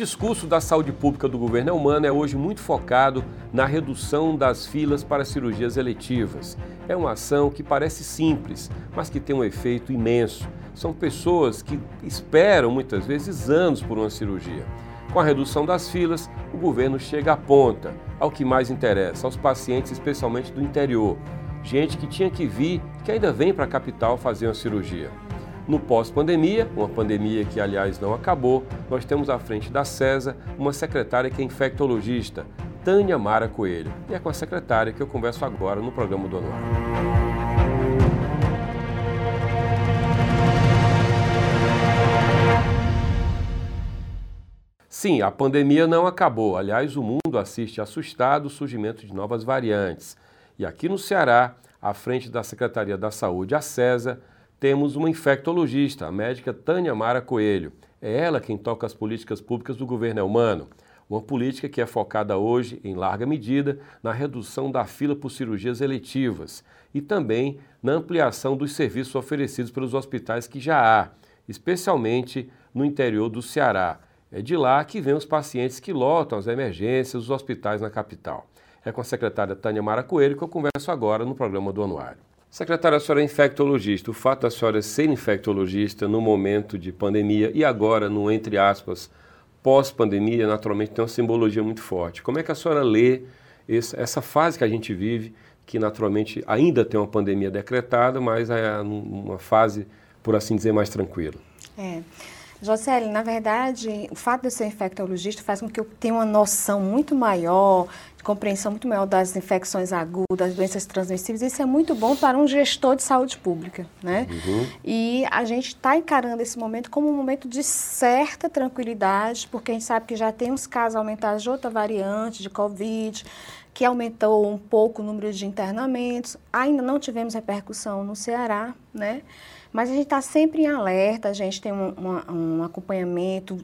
discurso da saúde pública do governo humano é hoje muito focado na redução das filas para cirurgias eletivas. É uma ação que parece simples, mas que tem um efeito imenso. São pessoas que esperam muitas vezes anos por uma cirurgia. Com a redução das filas, o governo chega à ponta, ao que mais interessa, aos pacientes, especialmente do interior. Gente que tinha que vir, que ainda vem para a capital fazer uma cirurgia. No pós-pandemia, uma pandemia que aliás não acabou, nós temos à frente da CESA uma secretária que é infectologista, Tânia Mara Coelho. E é com a secretária que eu converso agora no programa do Anuário. Sim, a pandemia não acabou. Aliás, o mundo assiste assustado o surgimento de novas variantes. E aqui no Ceará, à frente da Secretaria da Saúde, a CESA, temos uma infectologista, a médica Tânia Mara Coelho. É ela quem toca as políticas públicas do governo humano. Uma política que é focada hoje, em larga medida, na redução da fila por cirurgias eletivas e também na ampliação dos serviços oferecidos pelos hospitais que já há, especialmente no interior do Ceará. É de lá que vêm os pacientes que lotam as emergências dos hospitais na capital. É com a secretária Tânia Mara Coelho que eu converso agora no programa do Anuário. Secretária, a senhora é infectologista. O fato da senhora ser infectologista no momento de pandemia e agora no, entre aspas, pós-pandemia, naturalmente tem uma simbologia muito forte. Como é que a senhora lê essa fase que a gente vive, que naturalmente ainda tem uma pandemia decretada, mas é uma fase, por assim dizer, mais tranquila? É. Jocely, na verdade, o fato de eu ser infectologista faz com que eu tenha uma noção muito maior, de compreensão muito maior das infecções agudas, das doenças transmissíveis. Isso é muito bom para um gestor de saúde pública, né? Uhum. E a gente está encarando esse momento como um momento de certa tranquilidade, porque a gente sabe que já tem uns casos aumentados de outra variante, de Covid, que aumentou um pouco o número de internamentos. Ainda não tivemos repercussão no Ceará, né? Mas a gente está sempre em alerta, a gente tem um, um, um acompanhamento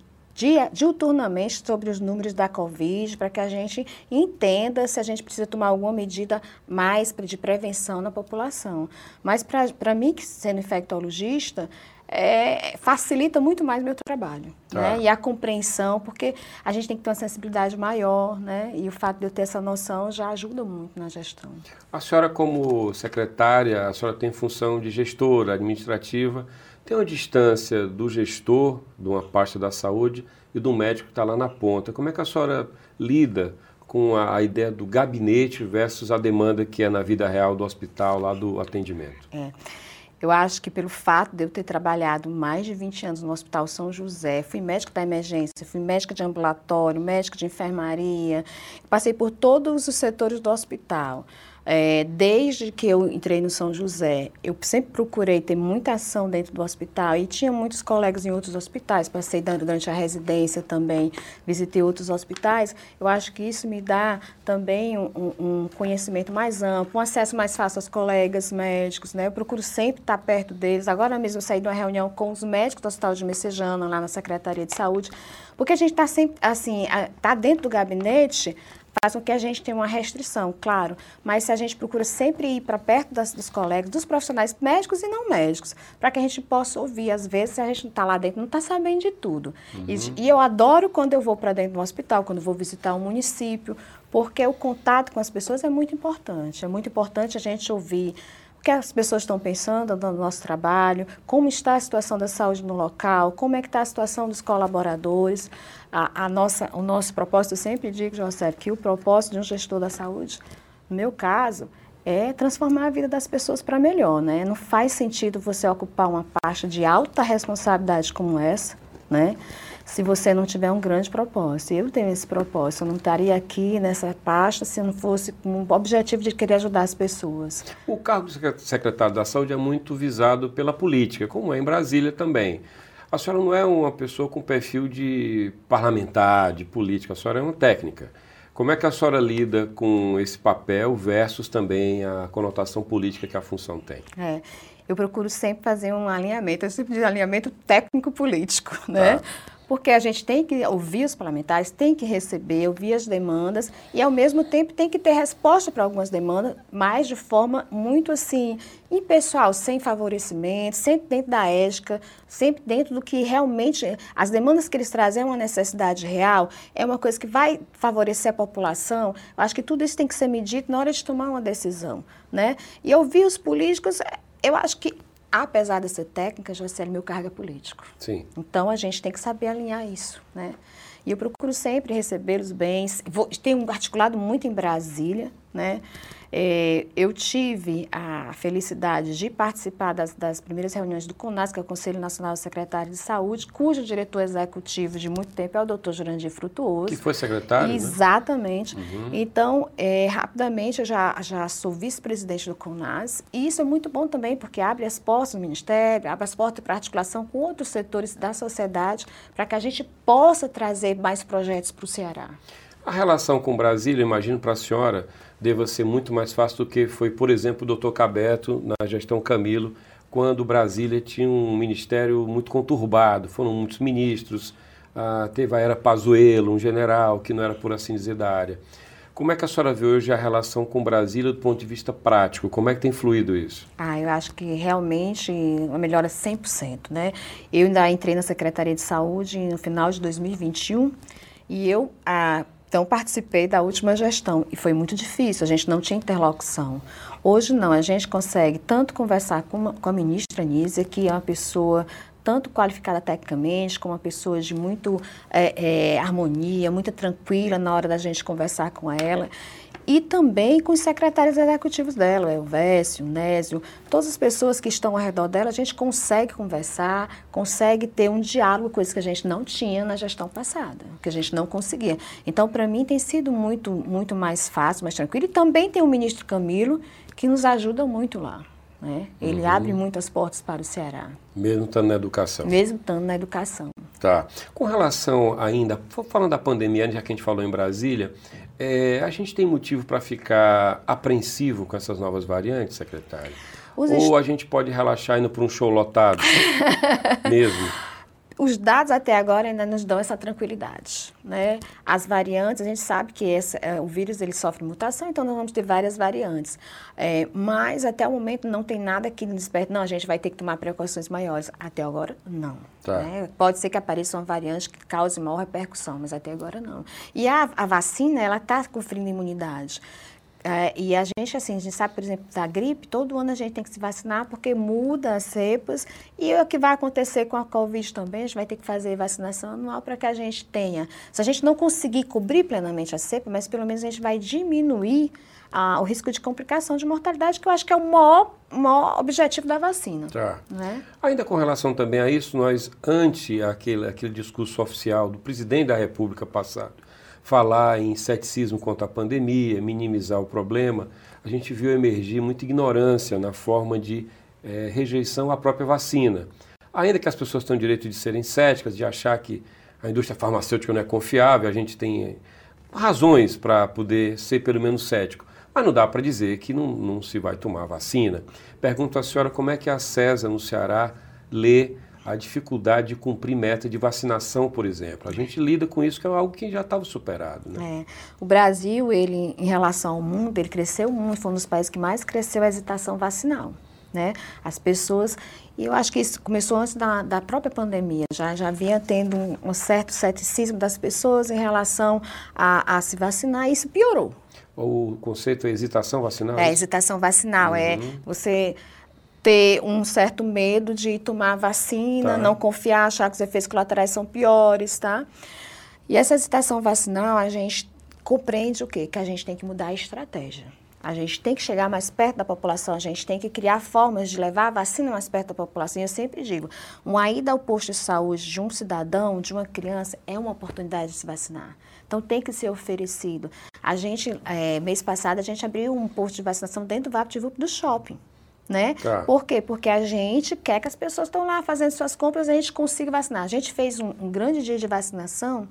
diuturnamente sobre os números da Covid, para que a gente entenda se a gente precisa tomar alguma medida mais de prevenção na população. Mas para mim, sendo infectologista, é, facilita muito mais meu trabalho, tá. né? E a compreensão, porque a gente tem que ter uma sensibilidade maior, né? E o fato de eu ter essa noção já ajuda muito na gestão. A senhora, como secretária, a senhora tem função de gestora administrativa, tem uma distância do gestor de uma pasta da saúde e do médico que está lá na ponta. Como é que a senhora lida com a, a, ideia do gabinete versus a demanda que é na vida real do hospital, lá do atendimento? É. Eu acho que pelo fato de eu ter trabalhado mais de 20 anos no Hospital São José, fui médica da emergência, fui médica de ambulatório, médica de enfermaria, passei por todos os setores do hospital. É, desde que eu entrei no São José, eu sempre procurei ter muita ação dentro do hospital e tinha muitos colegas em outros hospitais. Passei durante a residência também, visitei outros hospitais. Eu acho que isso me dá também um, um conhecimento mais amplo, um acesso mais fácil aos colegas médicos. Né? Eu procuro sempre estar perto deles. Agora mesmo eu saí de uma reunião com os médicos do Hospital de Messejana, lá na Secretaria de Saúde, porque a gente está sempre, assim, está dentro do gabinete faz com que a gente tenha uma restrição, claro, mas se a gente procura sempre ir para perto das, dos colegas, dos profissionais médicos e não médicos, para que a gente possa ouvir. Às vezes, a gente não está lá dentro, não está sabendo de tudo. Uhum. E, e eu adoro quando eu vou para dentro do hospital, quando vou visitar um município, porque o contato com as pessoas é muito importante. É muito importante a gente ouvir que as pessoas estão pensando no nosso trabalho, como está a situação da saúde no local, como é que está a situação dos colaboradores. A, a nossa, o nosso propósito, eu sempre digo, José, que o propósito de um gestor da saúde, no meu caso, é transformar a vida das pessoas para melhor, né? Não faz sentido você ocupar uma pasta de alta responsabilidade como essa, né? Se você não tiver um grande propósito. Eu tenho esse propósito, eu não estaria aqui nessa pasta se não fosse com o objetivo de querer ajudar as pessoas. O cargo de secretário da Saúde é muito visado pela política, como é em Brasília também. A senhora não é uma pessoa com perfil de parlamentar, de política, a senhora é uma técnica. Como é que a senhora lida com esse papel versus também a conotação política que a função tem? É, eu procuro sempre fazer um alinhamento, eu sempre digo alinhamento técnico-político, né? Tá. Porque a gente tem que ouvir os parlamentares, tem que receber, ouvir as demandas e, ao mesmo tempo, tem que ter resposta para algumas demandas, mas de forma muito assim, impessoal, sem favorecimento, sempre dentro da ética, sempre dentro do que realmente as demandas que eles trazem é uma necessidade real, é uma coisa que vai favorecer a população. Eu acho que tudo isso tem que ser medido na hora de tomar uma decisão, né? E ouvir os políticos, eu acho que apesar de ser técnica, Jocely, meu cargo é político. Sim. Então a gente tem que saber alinhar isso, né? E eu procuro sempre receber os bens. Vou, tenho articulado muito em Brasília, né? É, eu tive a felicidade de participar das, das, primeiras reuniões do CONAS, que é o Conselho Nacional de Secretários de Saúde, cujo diretor executivo de muito tempo é o doutor Jurandir Frutuoso. Que foi secretário, né? Exatamente. Né? Uhum. Então, é, rapidamente, eu já, já sou vice-presidente do CONAS, e isso é muito bom também, porque abre as portas do Ministério, abre as portas para articulação com outros setores da sociedade, para que a gente possa trazer mais projetos para o Ceará. A relação com Brasília, imagino para a senhora, deva ser muito mais fácil do que foi, por exemplo, o doutor Cabeto na gestão Camilo, quando Brasília tinha um ministério muito conturbado, foram muitos ministros, ah, teve a era Pazuello, um general que não era, por assim dizer, da área. Como é que a senhora vê hoje a relação com Brasília do ponto de vista prático? Como é que tem fluído isso? Ah, eu acho que realmente a melhora 100%, né? Eu ainda entrei na Secretaria de Saúde no final de 2021 e eu, ah, então, participei da última gestão e foi muito difícil, a gente não tinha interlocução. Hoje, não, a gente consegue tanto conversar com, uma, com a ministra Nízia, que é uma pessoa tanto qualificada tecnicamente, como uma pessoa de muito é, é, harmonia, muito tranquila na hora da gente conversar com ela e também com os secretários executivos dela, o Elvésio, o Nésio, todas as pessoas que estão ao redor dela, a gente consegue conversar, consegue ter um diálogo, coisa que a gente não tinha na gestão passada, que a gente não conseguia. Então, para mim, tem sido muito, muito mais fácil, mais tranquilo. E também tem o ministro Camilo, que nos ajuda muito lá. Né? Ele uhum. abre muitas portas para o Ceará. Mesmo estando na educação. Mesmo estando na educação. Tá. Com relação ainda, falando da pandemia, já que a gente falou em Brasília, é, a gente tem motivo para ficar apreensivo com essas novas variantes, secretário? Os Ou a gente pode relaxar indo para um show lotado mesmo? Os dados até agora ainda nos dão essa tranquilidade, né? As variantes, a gente sabe que esse, é, o vírus ele sofre mutação, então nós vamos ter várias variantes. É, mas até o momento não tem nada que nos desperte, não, a gente vai ter que tomar precauções maiores. Até agora, não. Tá. Né? Pode ser que apareça uma variante que cause maior repercussão, mas até agora não. E a, a vacina, ela está conferindo imunidade. É, e a gente, assim, a gente sabe, por exemplo, da gripe, todo ano a gente tem que se vacinar porque muda as cepas. E o que vai acontecer com a Covid também, a gente vai ter que fazer vacinação anual para que a gente tenha. Se a gente não conseguir cobrir plenamente a cepa, mas pelo menos a gente vai diminuir o risco de complicação de mortalidade, que eu acho que é o maior, maior objetivo da vacina. Tá. Né? Ainda com relação também a isso, nós, ante aquele, aquele discurso oficial do presidente da República passado, falar em ceticismo contra a pandemia, minimizar o problema, a gente viu emergir muita ignorância na forma de é, rejeição à própria vacina. Ainda que as pessoas tenham direito de serem céticas, de achar que a indústria farmacêutica não é confiável, a gente tem razões para poder ser pelo menos cético. Mas não dá para dizer que não, não se vai tomar vacina. Pergunto à senhora como é que a CESA no Ceará lê a dificuldade de cumprir meta de vacinação, por exemplo. A gente lida com isso que é algo que já estava superado. Né? É. O Brasil, ele, em relação ao mundo, ele cresceu muito, foi um dos países que mais cresceu a hesitação vacinal. Né? As pessoas, e eu acho que isso começou antes da, da própria pandemia, já, já vinha tendo um, um certo ceticismo das pessoas em relação a, a se vacinar, e isso piorou. O conceito é hesitação vacinal? É, hesitação vacinal, é uhum. é você ter um certo medo de tomar vacina, tá. não confiar, achar que os efeitos colaterais são piores, tá? E essa hesitação vacinal, a gente compreende o quê? Que a gente tem que mudar a estratégia. A gente tem que chegar mais perto da população, a gente tem que criar formas de levar a vacina mais perto da população. E eu sempre digo, uma ida ao posto de saúde de um cidadão, de uma criança, é uma oportunidade de se vacinar. Então tem que ser oferecido. A gente, é, mês passado, a gente abriu um posto de vacinação dentro do VaptVup do shopping né? Tá. Por quê? Porque a gente quer que as pessoas estão lá fazendo suas compras e a gente consiga vacinar. A gente fez um, um grande dia de vacinação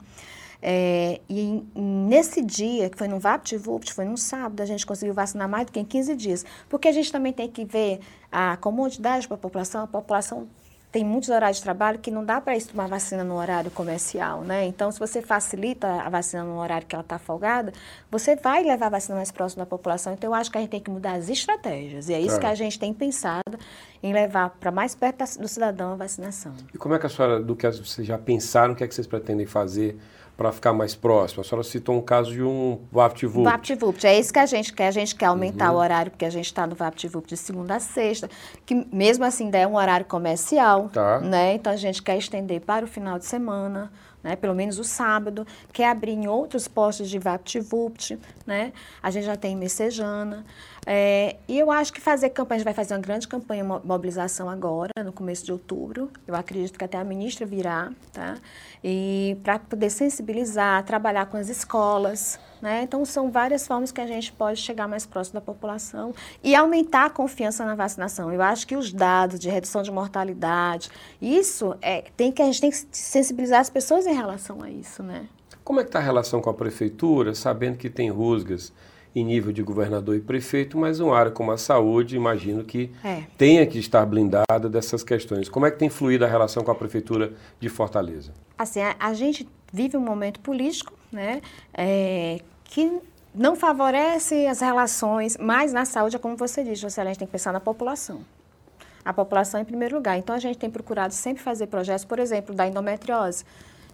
é, e nesse dia, que foi no VaptVupt, foi num sábado, a gente conseguiu vacinar mais do que em 15 dias. Porque a gente também tem que ver a comodidade para a população. A população tem muitos horários de trabalho que não dá para ir tomar vacina no horário comercial, né? Então, se você facilita a vacina no horário que ela está folgada, você vai levar a vacina mais próximo da população. Então, eu acho que a gente tem que mudar as estratégias. E é isso é. que a gente tem pensado em levar para mais perto do cidadão a vacinação. E como é que a senhora, do que vocês já pensaram, o que é que vocês pretendem fazer para ficar mais próximo? A senhora citou um caso de um VaptVupt. VaptVupt, é isso que a gente quer. A gente quer aumentar uhum. o horário, porque a gente está no VaptVupt de segunda a sexta, que mesmo assim ainda é um horário comercial, tá. né? Então a gente quer estender para o final de semana né, pelo menos o sábado, quer abrir em outros postos de VaptVupt, né? A gente já tem em Messejana. É, e eu acho que fazer campanha, a gente vai fazer uma grande campanha mobilização agora, no começo de outubro. Eu acredito que até a ministra virá, tá? E para poder sensibilizar, trabalhar com as escolas, né? Então, são várias formas que a gente pode chegar mais próximo da população e aumentar a confiança na vacinação. Eu acho que os dados de redução de mortalidade, isso é, tem que a gente tem que sensibilizar as pessoas em relação a isso, né? Como é que está a relação com a prefeitura, sabendo que tem rusgas em nível de governador e prefeito, mas uma área como a saúde, imagino que é. tenha que estar blindada dessas questões. Como é que tem fluído a relação com a prefeitura de Fortaleza? Assim, a, a gente vive um momento político, né, é, que não favorece as relações, mas na saúde, é como você disse, você a gente tem que pensar na população. A população em primeiro lugar. Então, a gente tem procurado sempre fazer projetos, por exemplo, da endometriose.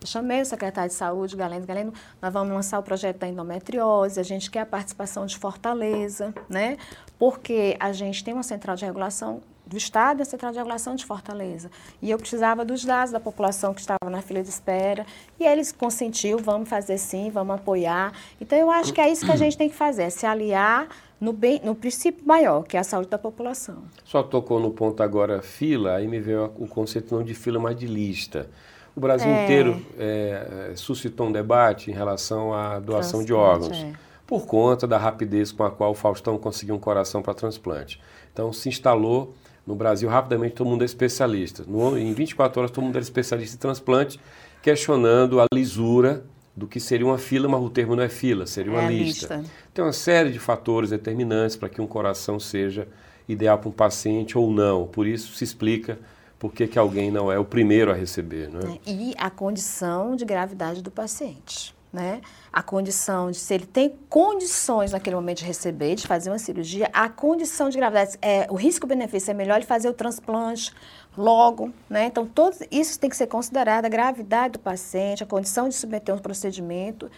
Chamei o secretário de saúde, Galeno, Galeno, nós vamos lançar o projeto da endometriose, a gente quer a participação de Fortaleza, né? Porque a gente tem uma central de regulação do Estado e a Central de Regulação de Fortaleza. E eu precisava dos dados da população que estava na fila de espera. E eles consentiu, vamos fazer sim, vamos apoiar. Então, eu acho que é isso que a gente tem que fazer, é se aliar no, bem, no princípio maior, que é a saúde da população. Só tocou no ponto agora fila, aí me veio o conceito não de fila, mas de lista. O Brasil é. inteiro é, suscitou um debate em relação à doação de órgãos, é. por conta da rapidez com a qual o Faustão conseguiu um coração para transplante. Então, se instalou no Brasil, rapidamente, todo mundo é especialista. No, em 24 horas, todo mundo era especialista em transplante, questionando a lisura do que seria uma fila, mas o termo não é fila, seria uma é lista. lista. Tem uma série de fatores determinantes para que um coração seja ideal para um paciente ou não. Por isso se explica por que, que alguém não é o primeiro a receber. Né? E a condição de gravidade do paciente né? A condição de se ele tem condições naquele momento de receber, de fazer uma cirurgia, a condição de gravidade, é, o risco-benefício é melhor ele fazer o transplante logo, né? Então, todos, isso tem que ser considerado, a gravidade do paciente, a condição de submeter um procedimento,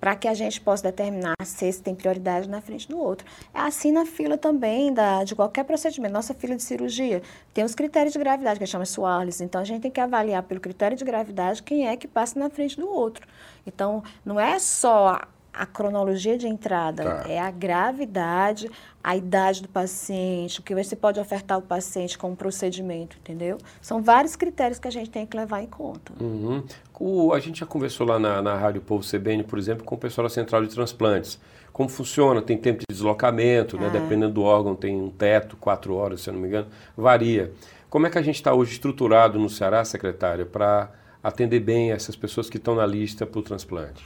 para que a gente possa determinar se esse tem prioridade na frente do outro. É assim na fila também da, de qualquer procedimento. Nossa fila de cirurgia tem os critérios de gravidade, que chama Suarles. Então, a gente tem que avaliar pelo critério de gravidade quem é que passa na frente do outro. Então, não é só a cronologia de entrada, tá. é a gravidade, a idade do paciente, o que você pode ofertar ao paciente como procedimento, entendeu? São vários critérios que a gente tem que levar em conta. Uhum. O, a gente já conversou lá na, na Rádio Povo CBN, por exemplo, com o pessoal da Central de Transplantes. Como funciona? Tem tempo de deslocamento, né? Ah. dependendo do órgão, tem um teto, quatro horas, se eu não me engano, varia. Como é que a gente está hoje estruturado no Ceará, secretária, para atender bem essas pessoas que estão na lista para o transplante?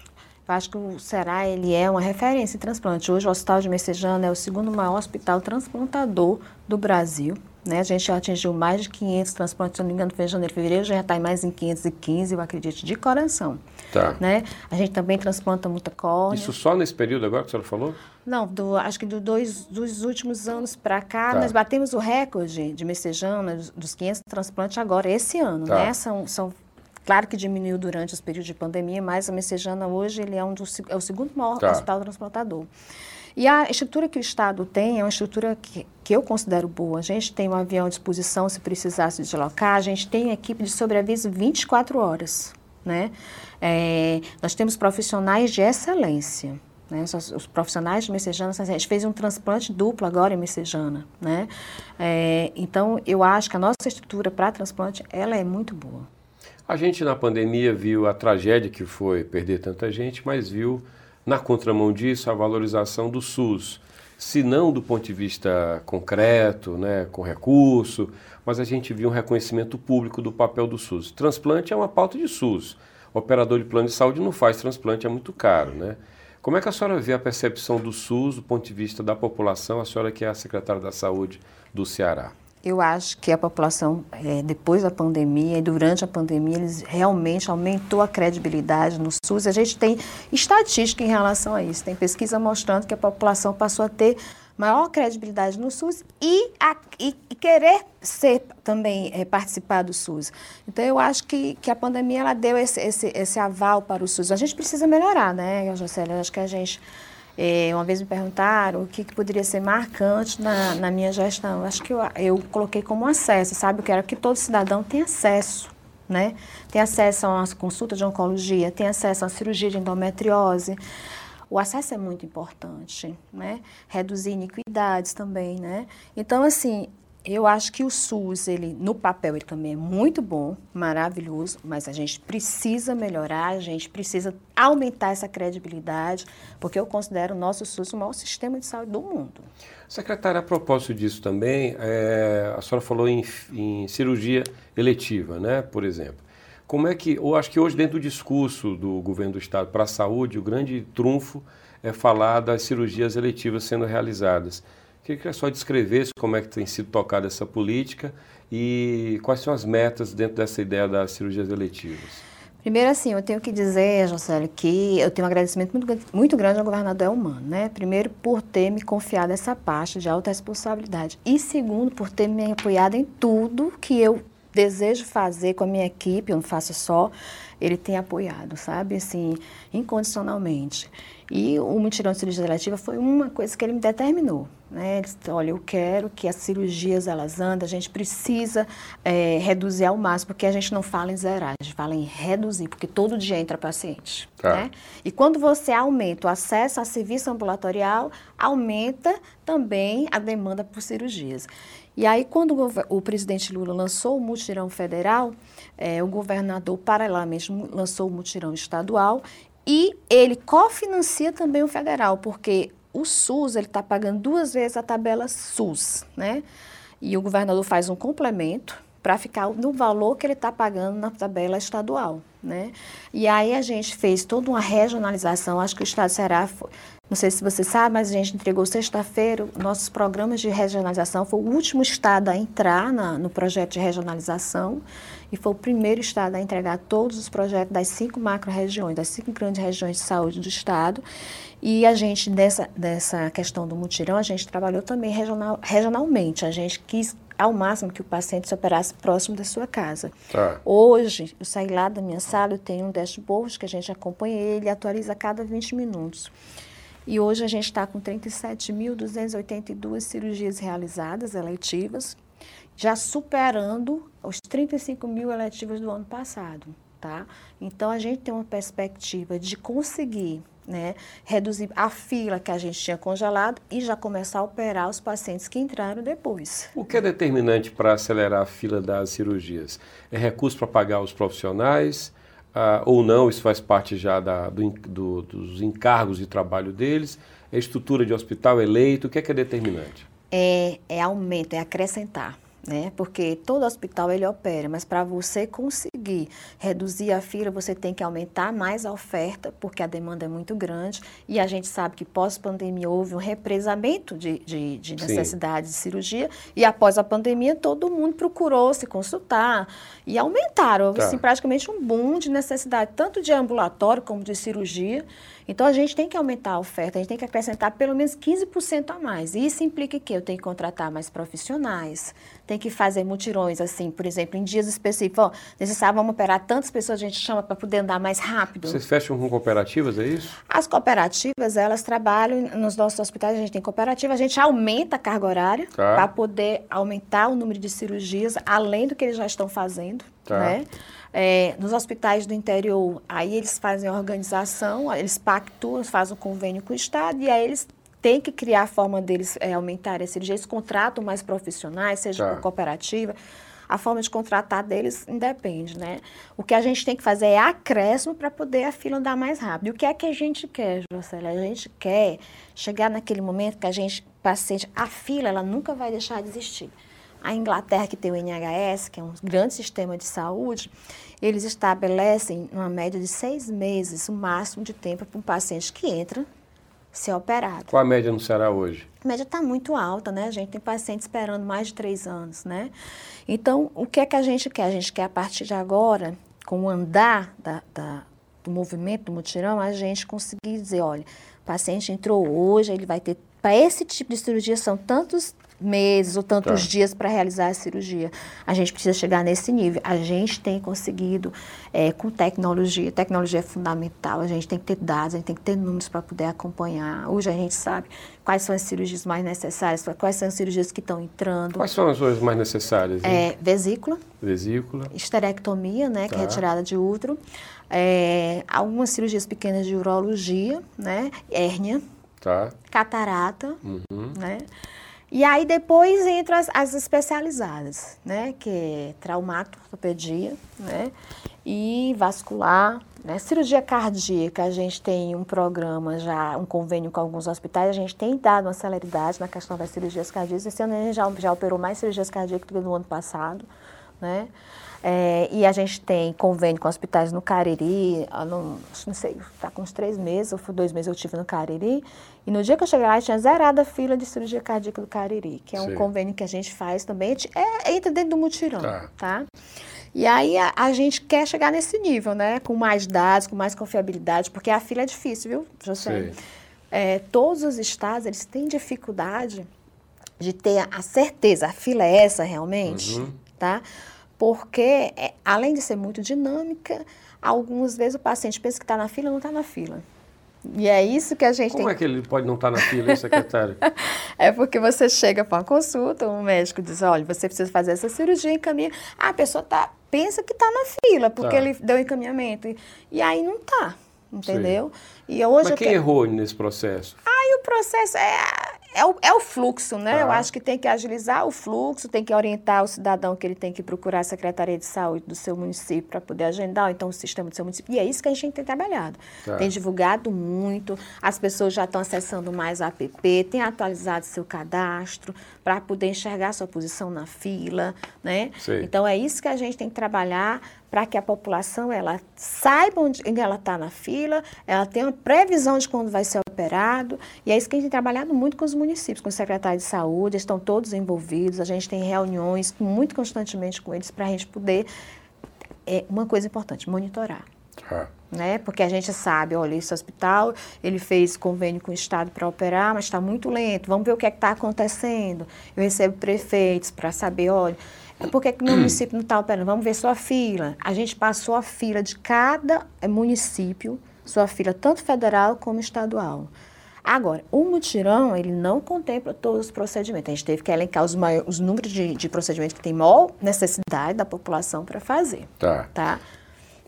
Eu acho que o Ceará ele é uma referência em transplante. Hoje o Hospital de Messejana é o segundo maior hospital transplantador do Brasil. Né? A gente já atingiu mais de 500 transplantes, se não me engano, em janeiro, fevereiro, já está em mais em 515, eu acredito, de coração. Tá. Né? A gente também transplanta muita córnea. Isso só nesse período agora que a senhora falou? Não, do, acho que do dois, dos últimos anos para cá, tá. nós batemos o recorde de Messejana, dos 500 transplantes agora, esse ano. Tá. Né? São, são Claro que diminuiu durante os períodos de pandemia, mas a Messejana hoje ele é, um dos, é o segundo maior tá. hospital transplantador. E a estrutura que o Estado tem é uma estrutura que, que eu considero boa. A gente tem um avião à disposição se precisar se deslocar, a gente tem equipe de sobreaviso 24 horas. Né? É, nós temos profissionais de excelência. Né? Os, profissionais de Messejana, a gente fez um transplante duplo agora em Messejana. Né? É, então, eu acho que a nossa estrutura para transplante ela é muito boa. A gente na pandemia viu a tragédia que foi perder tanta gente, mas viu na contramão disso a valorização do SUS. Se não do ponto de vista concreto, né, com recurso, mas a gente viu um reconhecimento público do papel do SUS. Transplante é uma pauta de SUS. O operador de plano de saúde não faz transplante, é muito caro, né? Como é que a senhora vê a percepção do SUS do ponto de vista da população, a senhora que é a secretária da Saúde do Ceará? Eu acho que a população, é, depois da pandemia e durante a pandemia, eles realmente aumentou a credibilidade no SUS. A gente tem estatística em relação a isso. Tem pesquisa mostrando que a população passou a ter maior credibilidade no SUS e, a, e, e querer ser também é, participar do SUS. Então, eu acho que, que a pandemia ela deu esse, esse, esse aval para o SUS. A gente precisa melhorar, né, Jocélia? Acho que a gente... É, uma vez me perguntaram o que, que poderia ser marcante na, na minha gestão. Acho que eu, eu coloquei como acesso, sabe? Eu quero que todo cidadão tenha acesso né? Tem acesso a uma consulta de oncologia, tem acesso a uma cirurgia de endometriose, o acesso é muito importante, né? Reduzir iniquidades também, né? Então, assim, eu acho que o SUS, ele, no papel, ele também é muito bom, maravilhoso, mas a gente precisa melhorar, a gente precisa aumentar essa credibilidade, porque eu considero o nosso SUS o maior sistema de saúde do mundo. Secretária, a propósito disso também, é, a senhora falou em, em cirurgia eletiva, né, por exemplo. Como é que, eu acho que hoje dentro do discurso do governo do estado para a saúde, o grande trunfo é falar das cirurgias eletivas sendo realizadas. Queria que só descrevesse como é que tem sido tocada essa política e quais são as metas dentro dessa ideia das cirurgias eletivas. Primeiro, assim, eu tenho que dizer, Jocélio, que eu tenho um agradecimento muito, muito grande ao governador Elmano, né? Primeiro, por ter me confiado essa parte de alta responsabilidade. E segundo, por ter me apoiado em tudo que eu desejo fazer com a minha equipe, eu não faço só, ele tem apoiado, sabe? Assim, incondicionalmente. E o mutirão de cirurgia seletiva foi uma coisa que ele me determinou. Né? Ele disse, olha, eu quero que as cirurgias elas andem, a gente precisa é, reduzir ao máximo, porque a gente não fala em zerar, a gente fala em reduzir, porque todo dia entra paciente. Tá. Né? E quando você aumenta o acesso a serviço ambulatorial, aumenta também a demanda por cirurgias. E aí, quando o, o presidente Lula lançou o mutirão federal, é, o governador, paralelamente, lançou o mutirão estadual e ele cofinancia também o federal, porque o SUS ele está pagando duas vezes a tabela SUS, né? E o governador faz um complemento para ficar no valor que ele está pagando na tabela estadual, né? E aí a gente fez toda uma regionalização. Acho que o Estado será não sei se você sabe, mas a gente entregou sexta-feira nossos programas de regionalização. Foi o último estado a entrar na, no projeto de regionalização e foi o primeiro estado a entregar todos os projetos das cinco macro-regiões, das cinco grandes regiões de saúde do estado. E a gente, dessa, dessa questão do mutirão, a gente trabalhou também regional, regionalmente. A gente quis ao máximo que o paciente se operasse próximo da sua casa. Tá. Hoje, eu saí lá da minha sala, eu tenho um dashboard que a gente acompanha ele atualiza a cada 20 minutos. E hoje a gente está com 37.282 cirurgias realizadas, eletivas, já superando os 35 mil eletivas do ano passado. Tá? Então, a gente tem uma perspectiva de conseguir né, reduzir a fila que a gente tinha congelado e já começar a operar os pacientes que entraram depois. O que é determinante para acelerar a fila das cirurgias? É recurso para pagar os profissionais? Uh, ou não, isso faz parte já da, do, do, dos encargos de trabalho deles, é estrutura de hospital, eleito, o que é que é determinante? É, é aumento, é acrescentar né? Porque todo hospital ele opera, mas para você conseguir reduzir a fila, você tem que aumentar mais a oferta, porque a demanda é muito grande. E a gente sabe que pós-pandemia houve um represamento de, de, de necessidade Sim. de cirurgia. E após a pandemia, todo mundo procurou se consultar e aumentaram. Houve tá. assim, praticamente um boom de necessidade, tanto de ambulatório como de cirurgia. Então, a gente tem que aumentar a oferta, a gente tem que acrescentar pelo menos 15% a mais. E isso implica que eu tenho que contratar mais profissionais, tem que fazer mutirões, assim, por exemplo, em dias específicos. Ó, necessário, vamos operar tantas pessoas, a gente chama para poder andar mais rápido. Vocês fecham com cooperativas, é isso? As cooperativas, elas trabalham nos nossos hospitais, a gente tem cooperativa, a gente aumenta a carga horária tá. para poder aumentar o número de cirurgias, além do que eles já estão fazendo, tá. né? É, nos hospitais do interior, aí eles fazem a organização, eles pactuam, fazem um convênio com o Estado e aí eles têm que criar a forma deles é, aumentar esse eles contratam mais profissionais, seja tá. com cooperativa. A forma de contratar deles independe, né? O que a gente tem que fazer é acréscimo para poder a fila andar mais rápido. E o que é que a gente quer, Jocely? A gente quer chegar naquele momento que a gente, paciente, a fila, ela nunca vai deixar de existir. A Inglaterra, que tem o NHS, que é um grande sistema de saúde, eles estabelecem uma média de seis meses, o máximo de tempo para um paciente que entra, ser operado. Qual a média no Ceará hoje? A média está muito alta, né? A gente tem paciente esperando mais de três anos, né? Então, o que é que a gente quer? A gente quer, a partir de agora, com o andar da, da, do movimento do mutirão, a gente conseguir dizer, olha, o paciente entrou hoje, ele vai ter, para esse tipo de cirurgia, são tantos meses ou tantos tá. dias para realizar a cirurgia. A gente precisa chegar nesse nível. A gente tem conseguido é, com tecnologia. Tecnologia é fundamental. A gente tem que ter dados, a gente tem que ter números para poder acompanhar. Hoje a gente sabe quais são as cirurgias mais necessárias, quais são as cirurgias que estão entrando. Quais são as coisas mais necessárias? É, vesícula. Vesícula. Esterectomia, né, tá. que é tá. retirada de útero. É, algumas cirurgias pequenas de urologia, né, hérnia. Tá. Catarata, uhum. né? E aí depois entram as, as especializadas, né? Que é traumato, ortopedia, né? E vascular, né? Cirurgia cardíaca, a gente tem um programa já, um convênio com alguns hospitais, a gente tem dado uma celeridade na questão das cirurgias cardíacas. Esse ano a gente já, já operou mais cirurgias cardíacas do que no ano passado, né? É, e a gente tem convênio com hospitais no Cariri, não, não sei, está com uns três meses, ou dois meses eu tive no Cariri. E no dia que eu cheguei lá, tinha zerado a fila de cirurgia cardíaca do Cariri, que é um Sim. convênio que a gente faz também, é, entra dentro do mutirão, tá? tá? E aí a, a, gente quer chegar nesse nível, né? Com mais dados, com mais confiabilidade, porque a fila é difícil, viu, José? É, todos os estados, eles têm dificuldade de ter a certeza, a fila é essa realmente, uhum. tá? Porque, é, além de ser muito dinâmica, algumas vezes o paciente pensa que está na fila não está na fila. E é isso que a gente Como tem... é que ele pode não estar tá na fila, hein, secretário? é porque você chega para uma consulta, um médico diz, olha, você precisa fazer essa cirurgia, encaminha. Ah, a pessoa tá, pensa que está na fila, porque tá. ele deu encaminhamento. E, e aí não está, entendeu? E hoje Mas quem quero... errou nesse processo? Aí o processo é é o, é o fluxo, né? Eu acho que tem que agilizar o fluxo, tem que orientar o cidadão que ele tem que procurar a Secretaria de Saúde do seu município para poder agendar, ou então o sistema do seu município. E é isso que a gente tem trabalhado. Tá. Tem divulgado muito, as pessoas já estão acessando mais a app, tem atualizado seu cadastro para poder enxergar sua posição na fila, né? Então é isso que a gente tem que trabalhar para que a população ela saiba onde ela está na fila, ela tenha uma previsão de quando vai ser operado. E é isso que a gente tem trabalhado muito com os municípios, com o secretário de saúde, estão todos envolvidos, a gente tem reuniões muito constantemente com eles para a gente poder. É uma coisa importante, monitorar. Ah. Né? Porque a gente sabe, olha, esse hospital, ele fez convênio com o Estado para operar, mas está muito lento, vamos ver o que é está acontecendo. Eu recebo prefeitos para saber, olha, por que, que meu município não está operando? Vamos ver sua fila. A gente passou a fila de cada município, sua fila tanto federal como estadual. Agora, o mutirão, ele não contempla todos os procedimentos. A gente teve que elencar os, maiores, os números de, de procedimentos que tem maior necessidade da população para fazer. Tá. tá.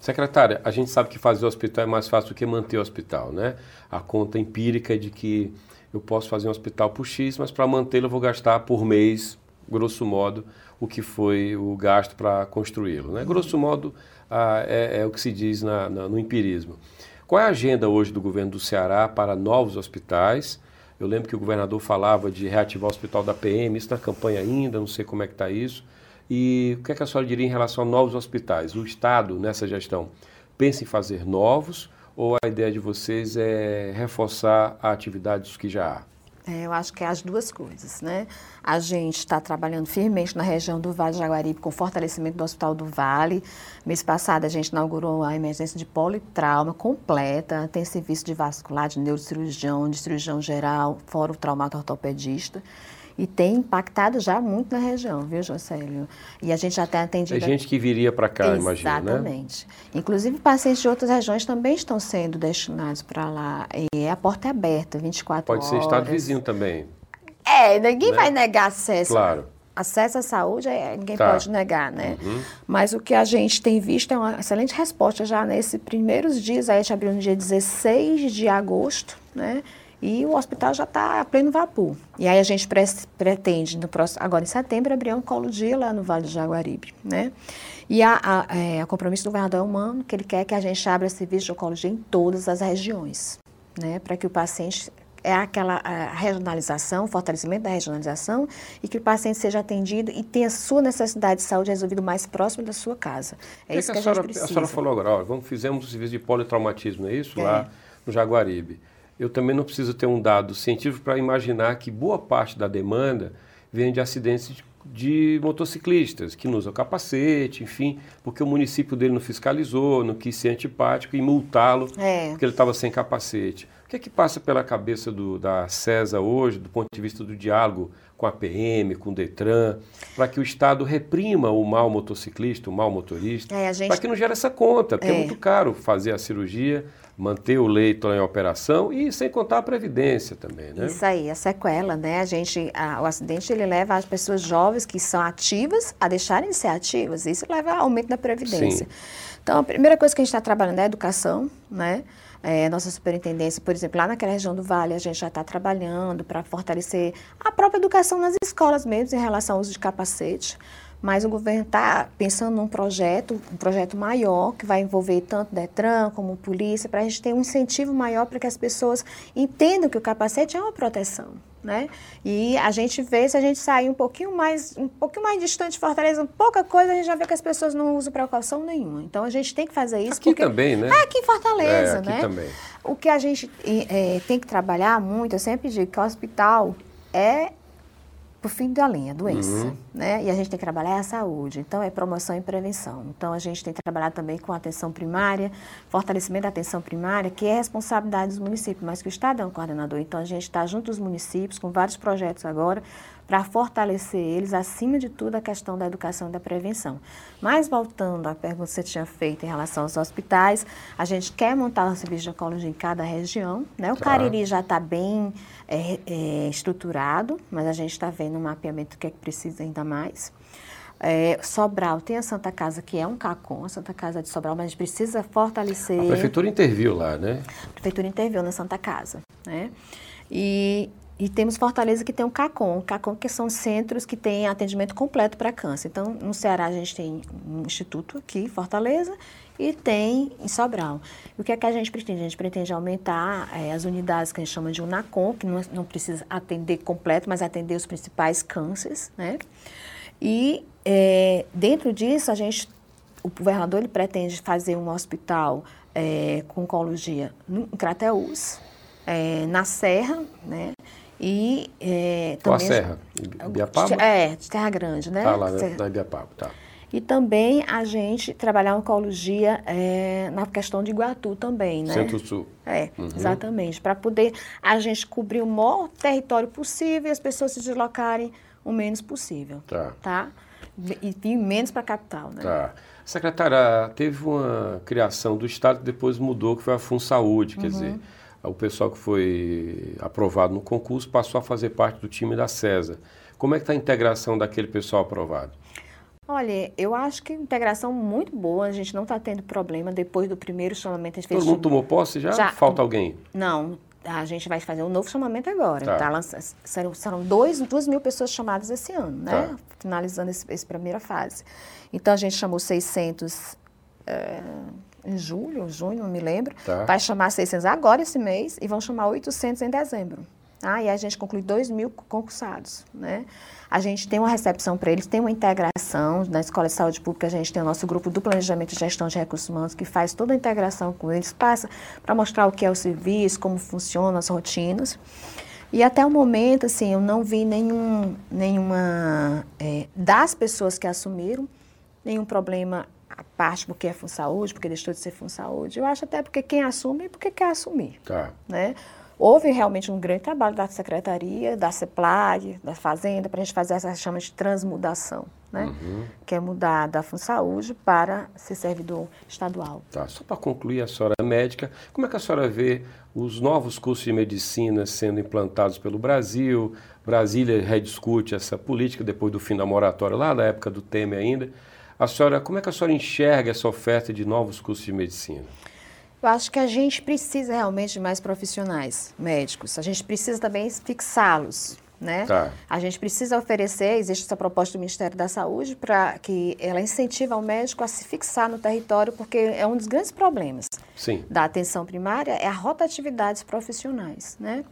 Secretária, a gente sabe que fazer o hospital é mais fácil do que manter o hospital, né? A conta empírica é de que eu posso fazer um hospital por X, mas para mantê-lo eu vou gastar por mês, grosso modo, o que foi o gasto para construí-lo. Né? Grosso modo, ah, é, é, o que se diz na, na, no empirismo. Qual é a agenda hoje do governo do Ceará para novos hospitais? Eu lembro que o governador falava de reativar o hospital da PM, isso na campanha ainda, não sei como é que está isso. E o que, é que a senhora diria em relação a novos hospitais? O Estado, nessa gestão, pensa em fazer novos ou a ideia de vocês é reforçar a atividade dos que já há? É, eu acho que é as duas coisas, né? A gente está trabalhando firmemente na região do Vale de Jaguaribe com fortalecimento do Hospital do Vale. Mês passado a gente inaugurou a emergência de politrauma completa, tem serviço de vascular, de neurocirurgião, de cirurgião geral, fora o traumato ortopedista e tem impactado já muito na região, viu, Jocélio? E a gente já tem atendido... Tem gente que viria para cá, imagina, né? Exatamente. Inclusive, pacientes de outras regiões também estão sendo destinados para lá. E a porta é aberta, 24 Pode horas. Pode ser estado vizinho também. É, ninguém né? vai negar acesso. Claro. Acesso à saúde, é, ninguém tá. pode negar, né? Uhum. Mas o que a gente tem visto é uma excelente resposta já nesses primeiros dias. A gente abriu no dia 16 de agosto, né? E o hospital já está a pleno vapor. E aí a gente pre pretende, no próximo, agora em setembro, abrir um colo-dia lá no Vale do Jaguaribe, né? E a, a, é, a compromisso do governador é humano, que ele quer que a gente abra serviço de oncologia em todas as regiões, né? Para que o paciente é aquela regionalização, fortalecimento da regionalização e que o paciente seja atendido e tenha sua necessidade de saúde resolvida mais próximo da sua casa. É que isso que, a, a, senhora, a, gente precisa. A senhora falou agora, ó, vamos, fizemos o serviço de politraumatismo, é isso? É. Lá no Jaguaribe. Eu também não preciso ter um dado científico para imaginar que boa parte da demanda vem de acidentes de, de motociclistas, que não usam capacete, enfim, porque o município dele não fiscalizou, não quis ser antipático e multá-lo É. porque ele estava sem capacete. O que é que passa pela cabeça do, da CESA hoje, do ponto de vista do diálogo com a PM, com o Detran, para que o Estado reprima o mau motociclista, o mau motorista, É, gente- para que não gere essa conta, porque é. É. muito caro fazer a cirurgia, manter o leito em operação e sem contar a previdência também, né? Isso aí, a sequela, né? A gente, a- o acidente ele leva as pessoas jovens que são ativas a deixarem de ser ativas. Isso leva ao aumento da previdência. Sim. Então, a primeira coisa que a gente está trabalhando é a educação, né? É, nossa superintendência, por exemplo, lá naquela região do Vale, a gente já está trabalhando para fortalecer a própria educação nas escolas mesmo em relação ao uso de capacete. Mas o governo está pensando num projeto, um projeto maior, que vai envolver tanto Detran como polícia, para a gente ter um incentivo maior para que as pessoas entendam que o capacete é uma proteção. Né? E a gente vê, se a gente sair um pouquinho mais, um pouquinho mais distante de Fortaleza, pouca coisa, a gente já vê que as pessoas não usam precaução nenhuma. Então a gente tem que fazer isso. Aqui porque... também, né? É, aqui em Fortaleza, É, aqui né? também. O que a gente eh, tem que trabalhar muito, eu sempre digo que o hospital é pro fim da linha, doença, Uhum. né? E a gente tem que trabalhar a saúde, então é promoção e prevenção. Então a gente tem que trabalhar também com a atenção primária, fortalecimento da atenção primária, que é responsabilidade dos municípios, mas que o Estado é um coordenador. Então a gente está junto dos municípios com vários projetos agora para fortalecer eles, acima de tudo, a questão da educação e da prevenção. Mas voltando à pergunta que você tinha feito em relação aos hospitais, a gente quer montar um serviço de oncologia em cada região, né? O Tá. Cariri já está bem é, é, estruturado, mas a gente está vendo um mapeamento do que é que precisa ainda mais. É, Sobral tem a Santa Casa, que é um CACOM, a Santa Casa de Sobral, mas a gente precisa fortalecer. A prefeitura interviu lá, né? A prefeitura interviu na Santa Casa, né? E, e temos Fortaleza que tem um CACOM, CACOM que são centros que têm atendimento completo para câncer. Então, no Ceará a gente tem um instituto aqui, em Fortaleza, e tem em Sobral. E o que é que a gente pretende? A gente pretende aumentar eh, as unidades que a gente chama de UNACOM, que não, não precisa atender completo, mas atender os principais cânceres, né? E eh, dentro disso, a gente, o governador ele pretende fazer um hospital eh, com oncologia no- em Crateús, na Serra, né? E eh, Qual a também... serra? Ibiapaba? É, de Terra Grande, né? Tá lá né? Serra- na Ibiapaba, tá. E também a gente trabalhar a oncologia eh, na questão de Iguatu também, né? Centro-Sul. É, exatamente. Para poder a gente cobrir o maior território possível e as pessoas se deslocarem o menos possível. Tá. Tá? E, e menos para a capital, né? Tá. Secretária, teve uma criação do Estado que depois mudou, que foi a FunSaúde, quer dizer, o pessoal que foi aprovado no concurso passou a fazer parte do time da CESA. Como é que está a integração daquele pessoal aprovado? Olha, eu acho que integração muito boa, a gente não está tendo problema. Depois do primeiro chamamento, a gente fez. Todo mundo tomou posse já? Já. Falta alguém? Não, a gente vai fazer um novo chamamento agora. Tá. Tá. serão serão dois, duas mil pessoas chamadas esse ano, né? Tá. Finalizando essa primeira fase. Então, a gente chamou 600 eh, em julho, junho, não me lembro. Tá. Vai chamar 600 agora esse mês e vão chamar 800 em dezembro. Ah, e a gente conclui 2 mil concursados, né? A gente tem uma recepção para eles, tem uma integração. Na Escola de Saúde Pública, a gente tem o nosso grupo do Planejamento e Gestão de Recursos Humanos, que faz toda a integração com eles, passa para mostrar o que é o serviço, como funcionam as rotinas. E até o momento, assim, eu não vi nenhum, nenhuma, é, das pessoas que assumiram, nenhum problema à parte porque é FunSaúde, porque deixou de ser FunSaúde. Eu acho até porque quem assume porque quer assumir Tá. né? Houve realmente um grande trabalho da Secretaria, da CEPLAG, da Fazenda, para a gente fazer essa chama de transmudação, né? Que é mudar da FunSaúde para ser servidor estadual. Tá, só para concluir, a senhora é médica, como é que a senhora vê os novos cursos de medicina sendo implantados pelo Brasil? Brasília rediscute essa política depois do fim da moratória, lá da época do Temer ainda. A senhora, como é que a senhora enxerga essa oferta de novos cursos de medicina? Eu acho que a gente precisa realmente de mais profissionais médicos. A gente precisa também fixá-los, né? Tá. A gente precisa oferecer, existe essa proposta do Ministério da Saúde para que ela incentive o médico a se fixar no território, porque é um dos grandes problemas Sim. da atenção primária é a rotatividade dos profissionais, né?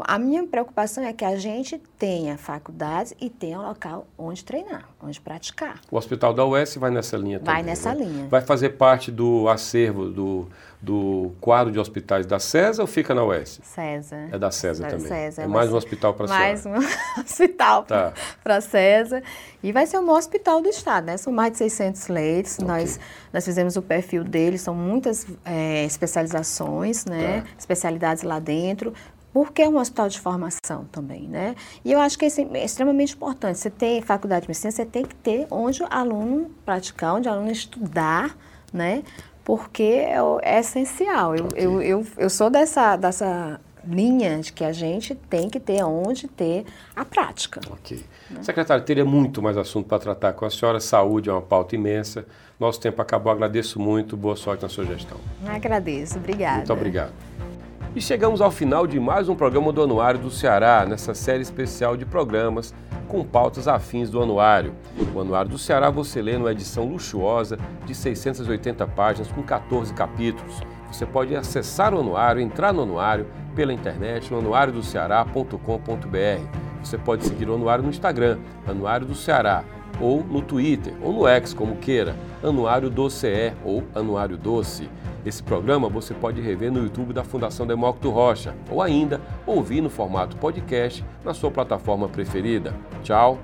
A minha preocupação é que a gente tenha faculdades e tenha um local onde treinar, onde praticar. O Hospital da UES vai nessa linha também. Vai nessa né? linha. Vai fazer parte do acervo do, do quadro de hospitais da CESA ou fica na UES? CESA. É da CESA Da também. CESA, é mais um hospital para a Mais um hospital Tá. para a CESA. E vai ser o maior hospital do estado, né? São mais de 600 leitos. Ok. Nós, nós fizemos o perfil dele, são muitas eh, especializações, né? Tá. Especialidades lá dentro. Porque é um hospital de formação também, né? E eu acho que isso é extremamente importante. Você tem faculdade de medicina, você tem que ter onde o aluno praticar, onde o aluno estudar, né? Porque é, é essencial. Eu, Ok. eu, eu, eu sou dessa, dessa linha de que a gente tem que ter onde ter a prática. Ok. Secretário, teria muito mais assunto para tratar com a senhora. Saúde é uma pauta imensa. Nosso tempo acabou. Agradeço muito. Boa sorte na sua gestão. Agradeço, obrigada. Muito obrigado. E chegamos ao final de mais um programa do Anuário do Ceará, nessa série especial de programas com pautas afins do Anuário. O Anuário do Ceará você lê numa edição luxuosa de 680 páginas com 14 capítulos. Você pode acessar o Anuário, entrar no Anuário pela internet no anuariodoceará.com.br. Você pode seguir o Anuário no Instagram, Anuário do Ceará, ou no Twitter, ou no X, como queira, Anuário do CE ou Anuário Doce. Esse programa você pode rever no YouTube da Fundação Demócrito Rocha ou ainda ouvir no formato podcast na sua plataforma preferida. Tchau